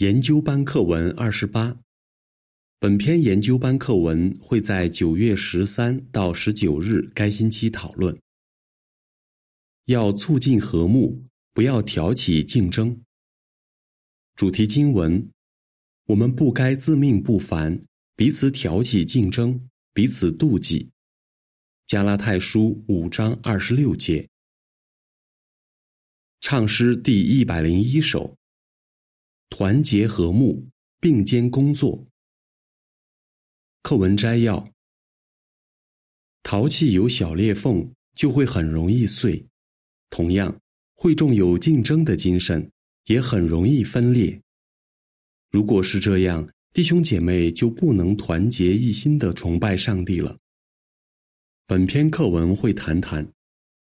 研究班课文二十八。本篇研究班课文会在九月十三到十九日该星期讨论。要促进和睦，不要挑起竞争。主题经文：我们不该自命不凡，彼此挑起竞争，彼此妒忌。加拉太书五章二十六节。唱诗第一百零一首。团结和睦，并肩工作。课文摘要：陶器有小裂缝，就会很容易碎；同样，会众有竞争的精神，也很容易分裂。如果是这样，弟兄姐妹就不能团结一心的崇拜上帝了。本篇课文会谈谈，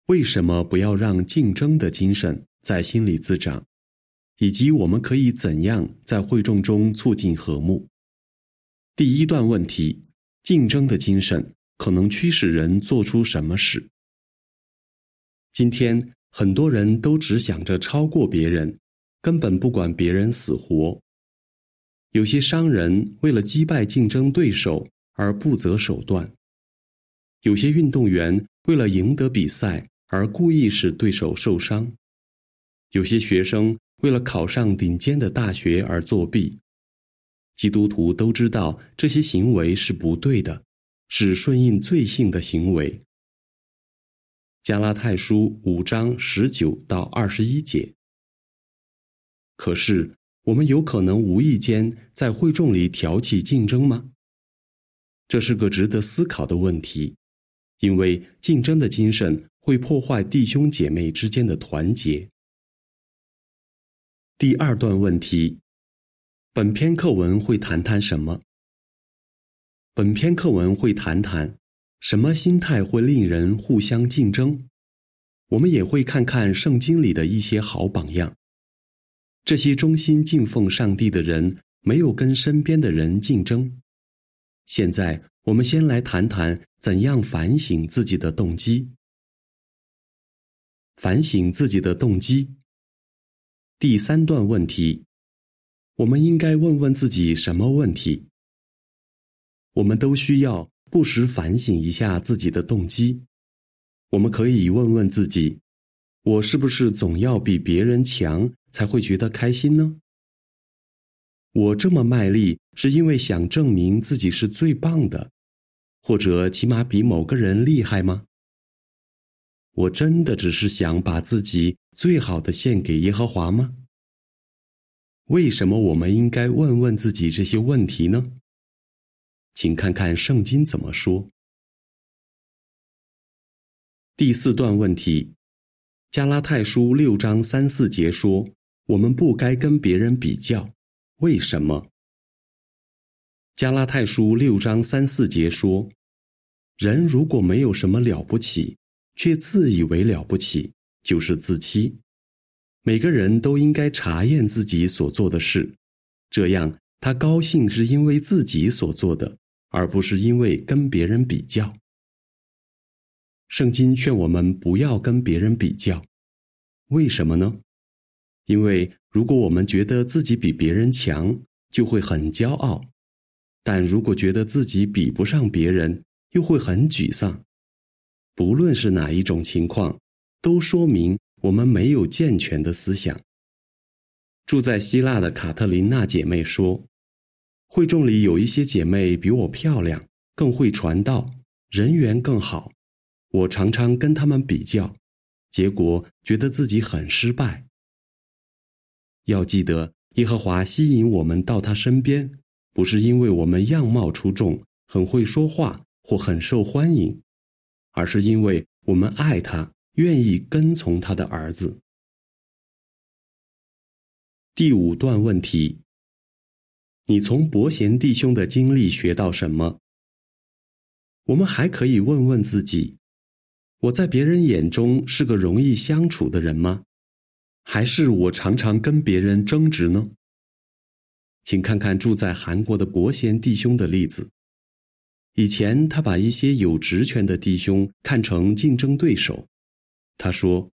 为什么不要让竞争的精神在心里滋长。以及我们可以怎样在会众中促进和睦？第一段问题：竞争的精神可能驱使人做出什么事？今天很多人都只想着超过别人，根本不管别人死活。有些商人为了击败竞争对手而不择手段，有些运动员为了赢得比赛而故意使对手受伤，有些学生。为了考上顶尖的大学而作弊，基督徒都知道这些行为是不对的，是顺应罪性的行为。加拉太书五章十九到二十一节。可是，我们有可能无意间在会众里挑起竞争吗？这是个值得思考的问题，因为竞争的精神会破坏弟兄姐妹之间的团结。第二段问题，本篇课文会谈谈什么？本篇课文会谈谈什么心态会令人互相竞争？我们也会看看圣经里的一些好榜样。这些忠心敬奉上帝的人没有跟身边的人竞争。现在，我们先来谈谈怎样反省自己的动机。反省自己的动机。第三段问题，我们应该问问自己什么问题？我们都需要不时反省一下自己的动机。我们可以问问自己：我是不是总要比别人强才会觉得开心呢？我这么卖力是因为想证明自己是最棒的，或者起码比某个人厉害吗？我真的只是想把自己最好的献给耶和华吗？为什么我们应该问问自己这些问题呢？请看看圣经怎么说。第四段问题，加拉太书六章三四节说，我们不该跟别人比较。为什么？加拉太书六章三四节说，人如果没有什么了不起。却自以为了不起，就是自欺。每个人都应该查验自己所做的事，这样他高兴是因为自己所做的，而不是因为跟别人比较。圣经劝我们不要跟别人比较，为什么呢？因为如果我们觉得自己比别人强，就会很骄傲；但如果觉得自己比不上别人，又会很沮丧。不论是哪一种情况，都说明我们没有健全的思想。住在希腊的卡特琳娜姐妹说：“会众里有一些姐妹比我漂亮，更会传道，人缘更好。我常常跟她们比较，结果觉得自己很失败。要记得，耶和华吸引我们到他身边，不是因为我们样貌出众、很会说话或很受欢迎。”而是因为我们爱他，愿意跟从他的儿子。第五段问题：你从伯贤弟兄的经历学到什么？我们还可以问问自己：我在别人眼中是个容易相处的人吗？还是我常常跟别人争执呢？请看看住在韩国的伯贤弟兄的例子。以前他把一些有职权的弟兄看成竞争对手，他说：“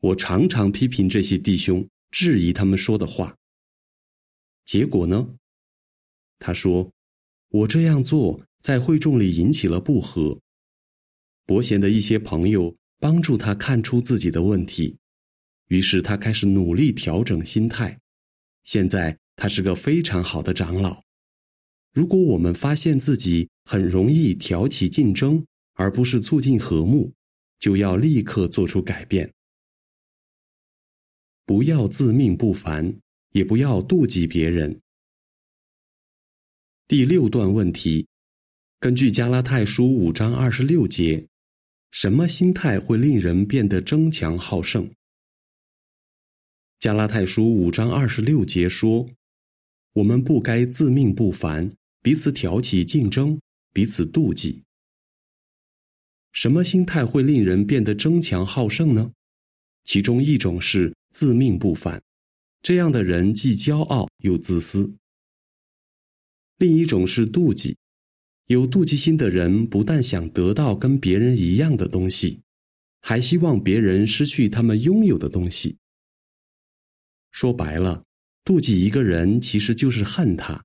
我常常批评这些弟兄，质疑他们说的话。结果呢？他说：“我这样做在会众里引起了不和。伯贤的一些朋友帮助他看出自己的问题，于是他开始努力调整心态。现在他是个非常好的长老。如果我们发现自己很容易挑起竞争，而不是促进和睦，就要立刻做出改变。不要自命不凡，也不要妒忌别人。”第六段问题，根据加拉太书五章二十六节，什么心态会令人变得争强好胜？加拉太书五章二十六节说：“我们不该自命不凡，彼此挑起竞争，彼此妒忌。”什么心态会令人变得争强好胜呢？其中一种是自命不凡，这样的人既骄傲又自私。另一种是妒忌，有妒忌心的人不但想得到跟别人一样的东西，还希望别人失去他们拥有的东西。说白了，妒忌一个人其实就是恨他。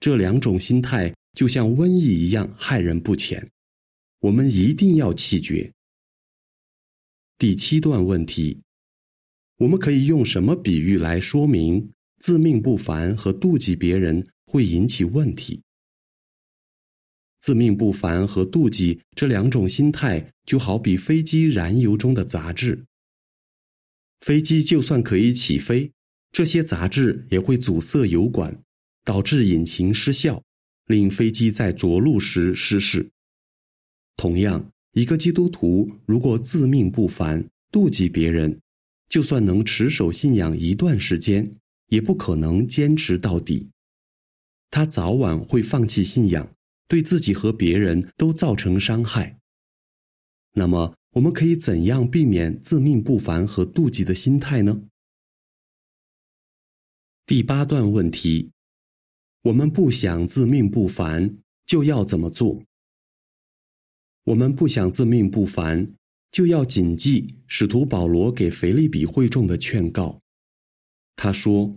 这两种心态就像瘟疫一样害人不浅，我们一定要弃绝。第七段问题，我们可以用什么比喻来说明自命不凡和妒忌别人？会引起问题。自命不凡和妒忌这两种心态，就好比飞机燃油中的杂质。飞机就算可以起飞，这些杂质也会阻塞油管，导致引擎失效，令飞机在着陆时失事。同样，一个基督徒如果自命不凡、妒忌别人，就算能持守信仰一段时间，也不可能坚持到底。他早晚会放弃信仰，对自己和别人都造成伤害。那么，我们可以怎样避免自命不凡和妒忌的心态呢？第八段问题：我们不想自命不凡，就要怎么做？我们不想自命不凡，就要谨记使徒保罗给腓利比会众的劝告。他说。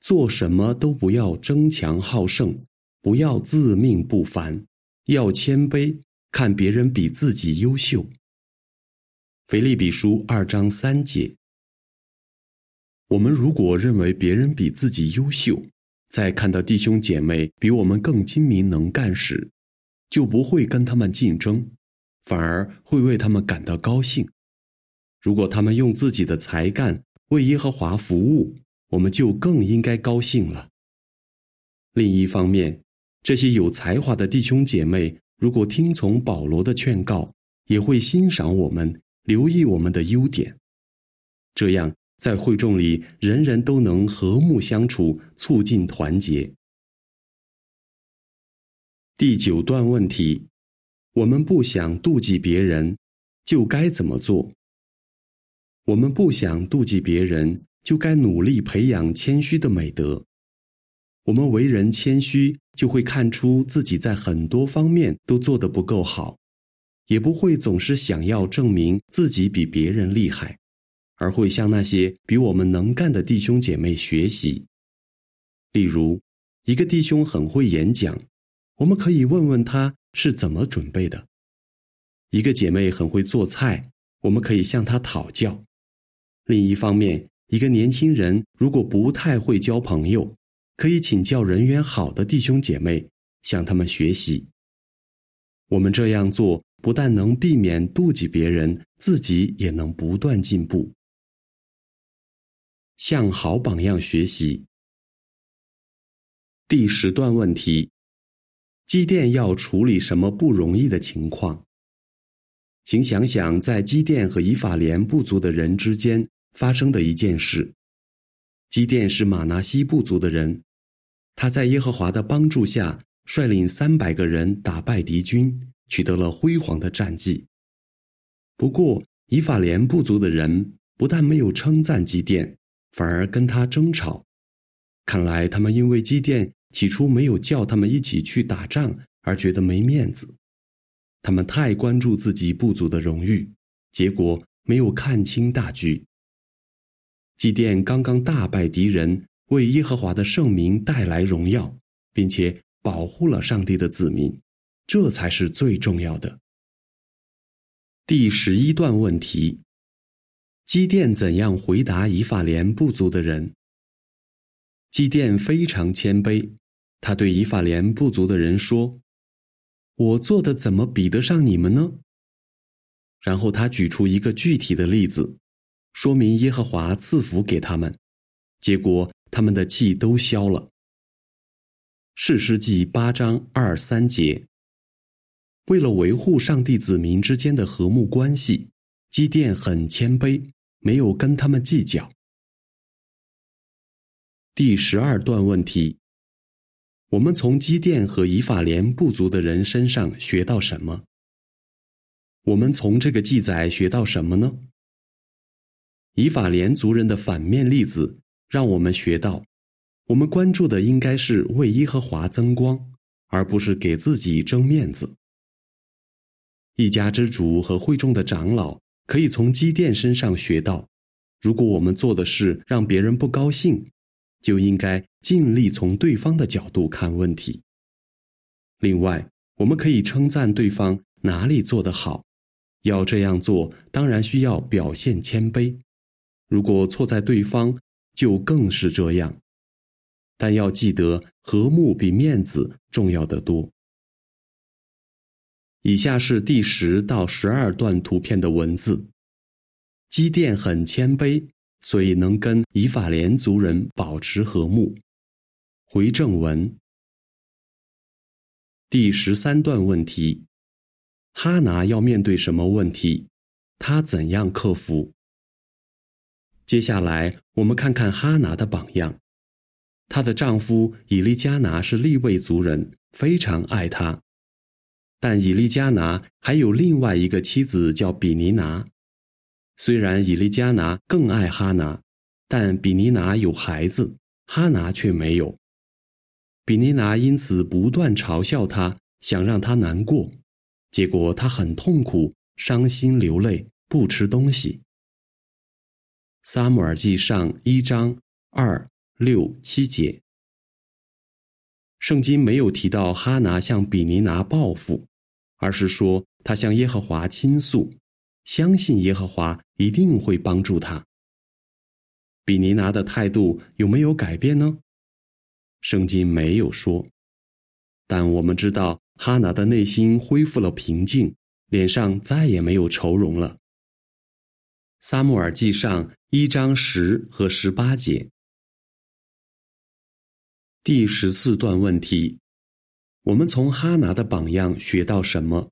做什么都不要争强好胜，不要自命不凡，要谦卑，看别人比自己优秀。腓立比书二章三节。我们如果认为别人比自己优秀，在看到弟兄姐妹比我们更精明能干时，就不会跟他们竞争，反而会为他们感到高兴。如果他们用自己的才干为耶和华服务，我们就更应该高兴了。另一方面，这些有才华的弟兄姐妹，如果听从保罗的劝告，也会欣赏我们，留意我们的优点，这样在会众里，人人都能和睦相处，促进团结。第九段问题：我们不想妒忌别人，就该怎么做？我们不想妒忌别人。就该努力培养谦虚的美德。我们为人谦虚，就会看出自己在很多方面都做得不够好，也不会总是想要证明自己比别人厉害，而会向那些比我们能干的弟兄姐妹学习。例如，一个弟兄很会演讲，我们可以问问他是怎么准备的；一个姐妹很会做菜，我们可以向她讨教。另一方面，一个年轻人如果不太会交朋友，可以请教人缘好的弟兄姐妹，向他们学习。我们这样做不但能避免妒忌别人，自己也能不断进步。向好榜样学习。第十段问题：机电要处理什么不容易的情况？请想想，在机电和以法莲部族的人之间。发生的一件事，基甸是马拿西部族的人，他在耶和华的帮助下，率领三百个人打败敌军，取得了辉煌的战绩。不过，以法莲部族的人不但没有称赞基甸，反而跟他争吵。看来他们因为基甸起初没有叫他们一起去打仗而觉得没面子，他们太关注自己部族的荣誉，结果没有看清大局。祭奠刚刚大败敌人，为耶和华的圣名带来荣耀，并且保护了上帝的子民，这才是最重要的。第十一段问题：基甸怎样回答以法莲部族的人？基甸非常谦卑，他对以法莲部族的人说：“我做的怎么比得上你们呢？”然后他举出一个具体的例子，说明耶和华赐福给他们，结果。他们的气都消了。士师记八章二三节。为了维护上帝子民之间的和睦关系，基甸很谦卑，没有跟他们计较。第十二段问题：我们从基甸和以法莲部族的人身上学到什么？我们从这个记载学到什么呢？以法莲族人的反面例子。让我们学到，我们关注的应该是为耶和华增光，而不是给自己争面子。一家之主和会众的长老可以从基甸身上学到，如果我们做的事让别人不高兴，就应该尽力从对方的角度看问题。另外，我们可以称赞对方哪里做得好，要这样做，当然需要表现谦卑。如果错在对方，就更是这样，但要记得，和睦比面子重要的多。以下是第十到十二段图片的文字。基甸很谦卑，所以能跟以法莲族人保持和睦。回正文。第十三段问题：哈拿要面对什么问题？他怎样克服？接下来，我们看看哈拿的榜样。她的丈夫以利加拿是利未族人，非常爱她。但以利加拿还有另外一个妻子叫比尼拿。虽然以利加拿更爱哈拿，但比尼拿有孩子，哈拿却没有。比尼拿因此不断嘲笑她，想让她难过，结果她很痛苦，伤心流泪，不吃东西。撒母耳记上一章二六七节，圣经没有提到哈拿向比尼拿报复，而是说他向耶和华倾诉，相信耶和华一定会帮助他。比尼拿的态度有没有改变呢？圣经没有说，但我们知道哈拿的内心恢复了平静，脸上再也没有愁容了。撒母耳记上。一章十和十八节，第十四段问题：我们从哈拿的榜样学到什么？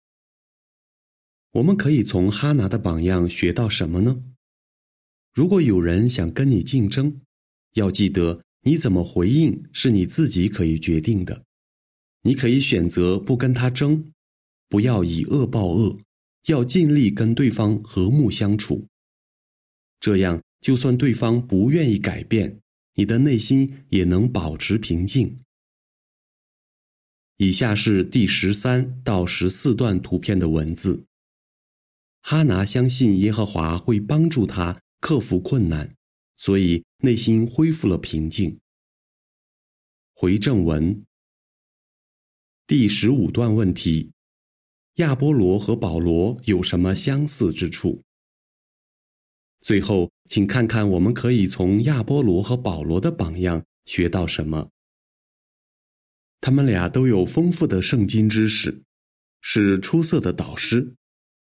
我们可以从哈拿的榜样学到什么呢？如果有人想跟你竞争，要记得你怎么回应是你自己可以决定的。你可以选择不跟他争，不要以恶报恶，要尽力跟对方和睦相处。这样。就算对方不愿意改变，你的内心也能保持平静。以下是第十三到十四段图片的文字。哈拿相信耶和华会帮助他克服困难，所以内心恢复了平静。回正文。第十五段问题：亚波罗和保罗有什么相似之处？最后，请看看我们可以从亚波罗和保罗的榜样学到什么。他们俩都有丰富的圣经知识，是出色的导师，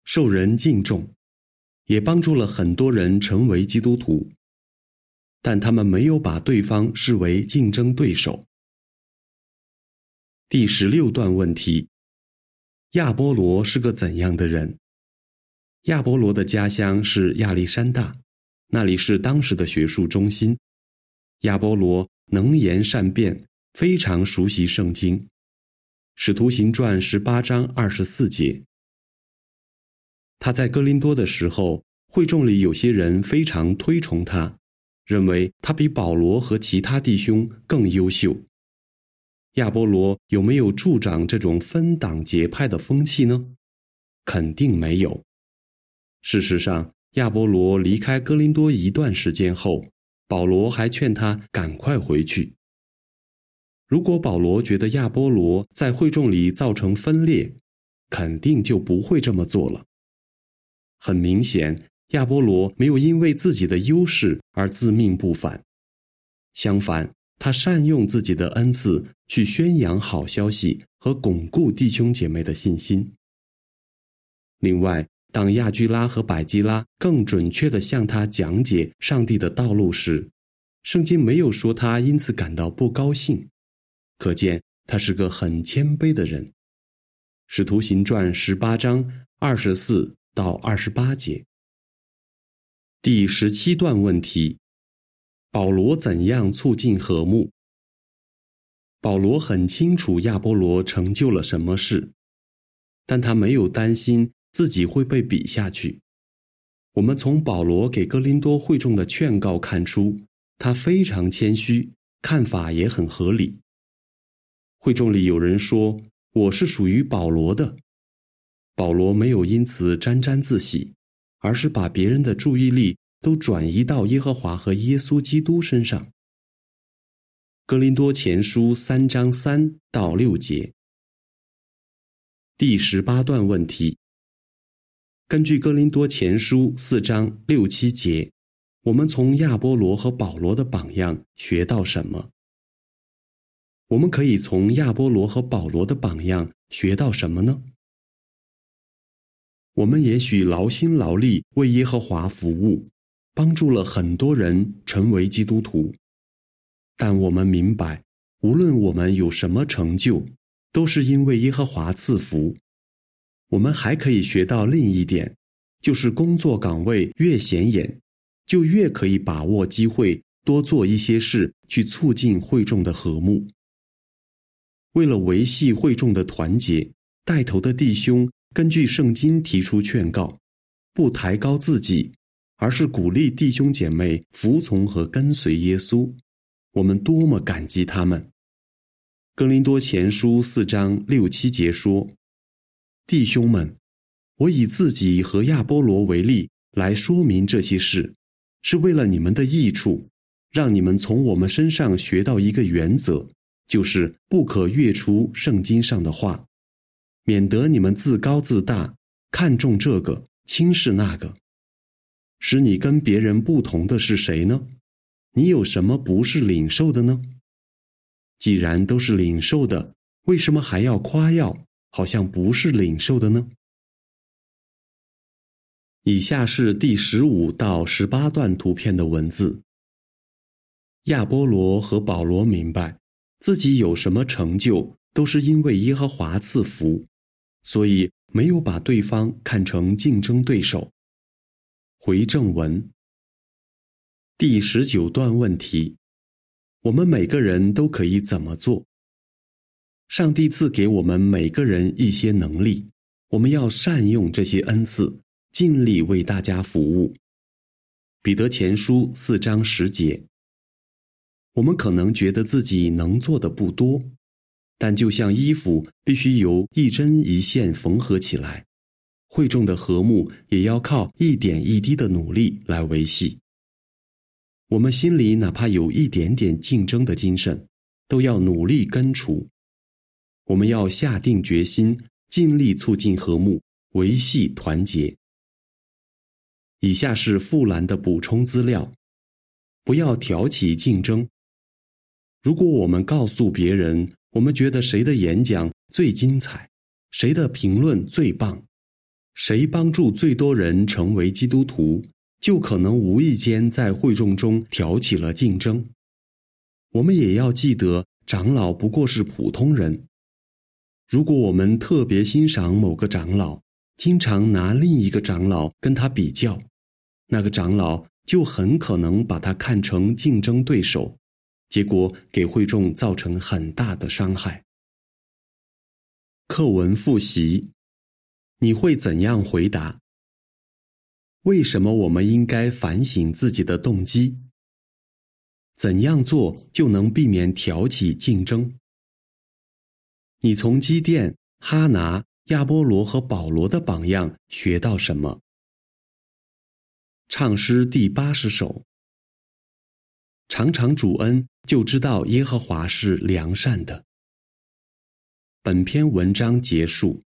受人敬重，也帮助了很多人成为基督徒。但他们没有把对方视为竞争对手。第十六段问题：亚波罗是个怎样的人？亚波罗的家乡是亚历山大，那里是当时的学术中心。亚波罗能言善辩，非常熟悉圣经。使徒行传十八章二十四节。他在哥林多的时候，会众里有些人非常推崇他，认为他比保罗和其他弟兄更优秀。亚波罗有没有助长这种分党结派的风气呢？肯定没有。事实上，亚波罗离开哥林多一段时间后，保罗还劝他赶快回去。如果保罗觉得亚波罗在会众里造成分裂，肯定就不会这么做了。很明显，亚波罗没有因为自己的优势而自命不凡，相反，他善用自己的恩赐去宣扬好消息和巩固弟兄姐妹的信心。另外，当亚居拉和百基拉更准确地向他讲解上帝的道路时，圣经没有说他因此感到不高兴。可见他是个很谦卑的人。使徒行传十八章二十四到二十八节。第十七段问题：保罗怎样促进和睦？保罗很清楚亚波罗成就了什么事，但他没有担心自己会被比下去。我们从保罗给哥林多会众的劝告看出，他非常谦虚，看法也很合理。会众里有人说：“我是属于保罗的。”保罗没有因此沾沾自喜，而是把别人的注意力都转移到耶和华和耶稣基督身上。格林多前书三章三到六节，第十八段问题。根据哥林多前书四章六七节，我们从亚波罗和保罗的榜样学到什么？我们可以从亚波罗和保罗的榜样学到什么呢？我们也许劳心劳力为耶和华服务，帮助了很多人成为基督徒，但我们明白，无论我们有什么成就，都是因为耶和华赐福。我们还可以学到另一点，就是工作岗位越显眼，就越可以把握机会，多做一些事，去促进会众的和睦。为了维系会众的团结，带头的弟兄根据圣经提出劝告，不抬高自己，而是鼓励弟兄姐妹服从和跟随耶稣。我们多么感激他们！格林多前书四章六七节说：“弟兄们，我以自己和亚波罗为例来说明这些事，是为了你们的益处，让你们从我们身上学到一个原则。”就是不可越出圣经上的话，免得你们自高自大，看重这个，轻视那个。使你跟别人不同的是谁呢？你有什么不是领受的呢？既然都是领受的，为什么还要夸耀，好像不是领受的呢？以下是第十五到十八段图片的文字。亚波罗和保罗明白。自己有什么成就，都是因为耶和华赐福，所以没有把对方看成竞争对手。回正文，第十九段问题：我们每个人都可以怎么做？上帝赐给我们每个人一些能力，我们要善用这些恩赐，尽力为大家服务。彼得前书四章十节。我们可能觉得自己能做的不多，但就像衣服必须由一针一线缝合起来，会众的和睦也要靠一点一滴的努力来维系。我们心里哪怕有一点点竞争的精神，都要努力根除。我们要下定决心，尽力促进和睦，维系团结。以下是富兰的补充资料：不要挑起竞争。如果我们告诉别人，我们觉得谁的演讲最精彩，谁的评论最棒，谁帮助最多人成为基督徒，就可能无意间在会众中挑起了竞争。我们也要记得，长老不过是普通人。如果我们特别欣赏某个长老，经常拿另一个长老跟他比较，那个长老就很可能把他看成竞争对手。结果给会众造成很大的伤害。课文复习，你会怎样回答？为什么我们应该反省自己的动机？怎样做就能避免挑起竞争？你从基甸、哈拿、亚波罗和保罗的榜样学到什么？唱诗第八十首。常常主恩，就知道耶和华是良善的。本篇文章结束。